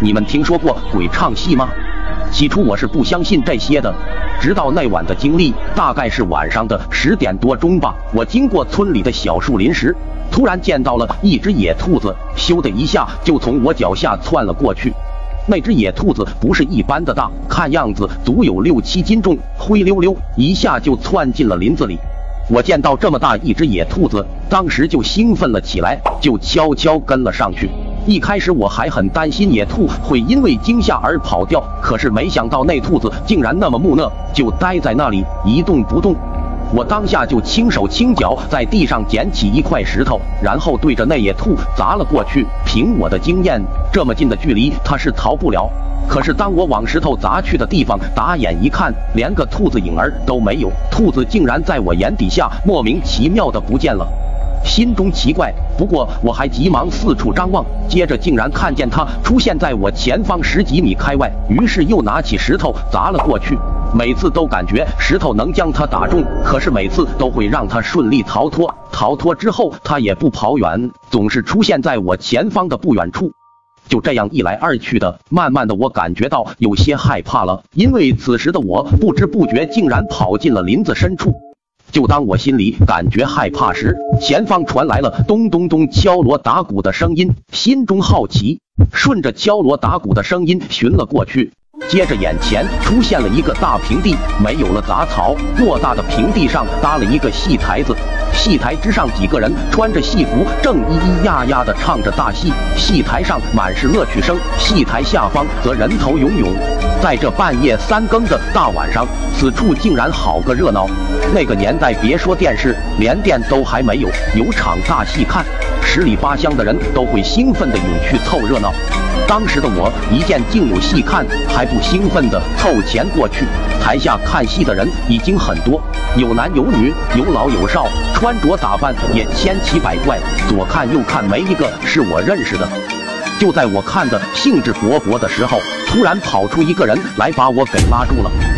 你们听说过鬼唱戏吗？起初我是不相信这些的，直到那晚的经历，大概是晚上的十点多钟吧。我经过村里的小树林时，突然见到了一只野兔子，咻的一下就从我脚下窜了过去。那只野兔子不是一般的大，看样子足有六七斤重，灰溜溜一下就窜进了林子里。我见到这么大一只野兔子，当时就兴奋了起来，就悄悄跟了上去。一开始我还很担心野兔会因为惊吓而跑掉，可是没想到那兔子竟然那么木讷，就待在那里一动不动。我当下就轻手轻脚在地上捡起一块石头，然后对着那野兔砸了过去。凭我的经验，这么近的距离它是逃不了。可是当我往石头砸去的地方打眼一看，连个兔子影儿都没有，兔子竟然在我眼底下莫名其妙的不见了。心中奇怪，不过我还急忙四处张望，接着竟然看见他出现在我前方十几米开外，于是又拿起石头砸了过去。每次都感觉石头能将他打中，可是每次都会让他顺利逃脱。逃脱之后，他也不跑远，总是出现在我前方的不远处。就这样一来二去的，慢慢的我感觉到有些害怕了，因为此时的我不知不觉竟然跑进了林子深处。就当我心里感觉害怕时，前方传来了咚咚咚敲锣打鼓的声音，心中好奇，顺着敲锣打鼓的声音寻了过去。接着眼前出现了一个大平地，没有了杂草，偌大的平地上搭了一个戏台子，戏台之上几个人穿着戏服，正咿咿呀呀的唱着大戏，戏台上满是乐曲声，戏台下方则人头涌涌。在这半夜三更的大晚上，此处竟然好个热闹。那个年代，别说电视，连电都还没有，有场大戏看，十里八乡的人都会兴奋的涌去凑热闹。当时的我一见竟有戏看，还不兴奋的凑钱过去。台下看戏的人已经很多，有男有女，有老有少，穿着打扮也千奇百怪，左看右看，没一个是我认识的。就在我看的兴致勃勃的时候，突然跑出一个人来，把我给拉住了。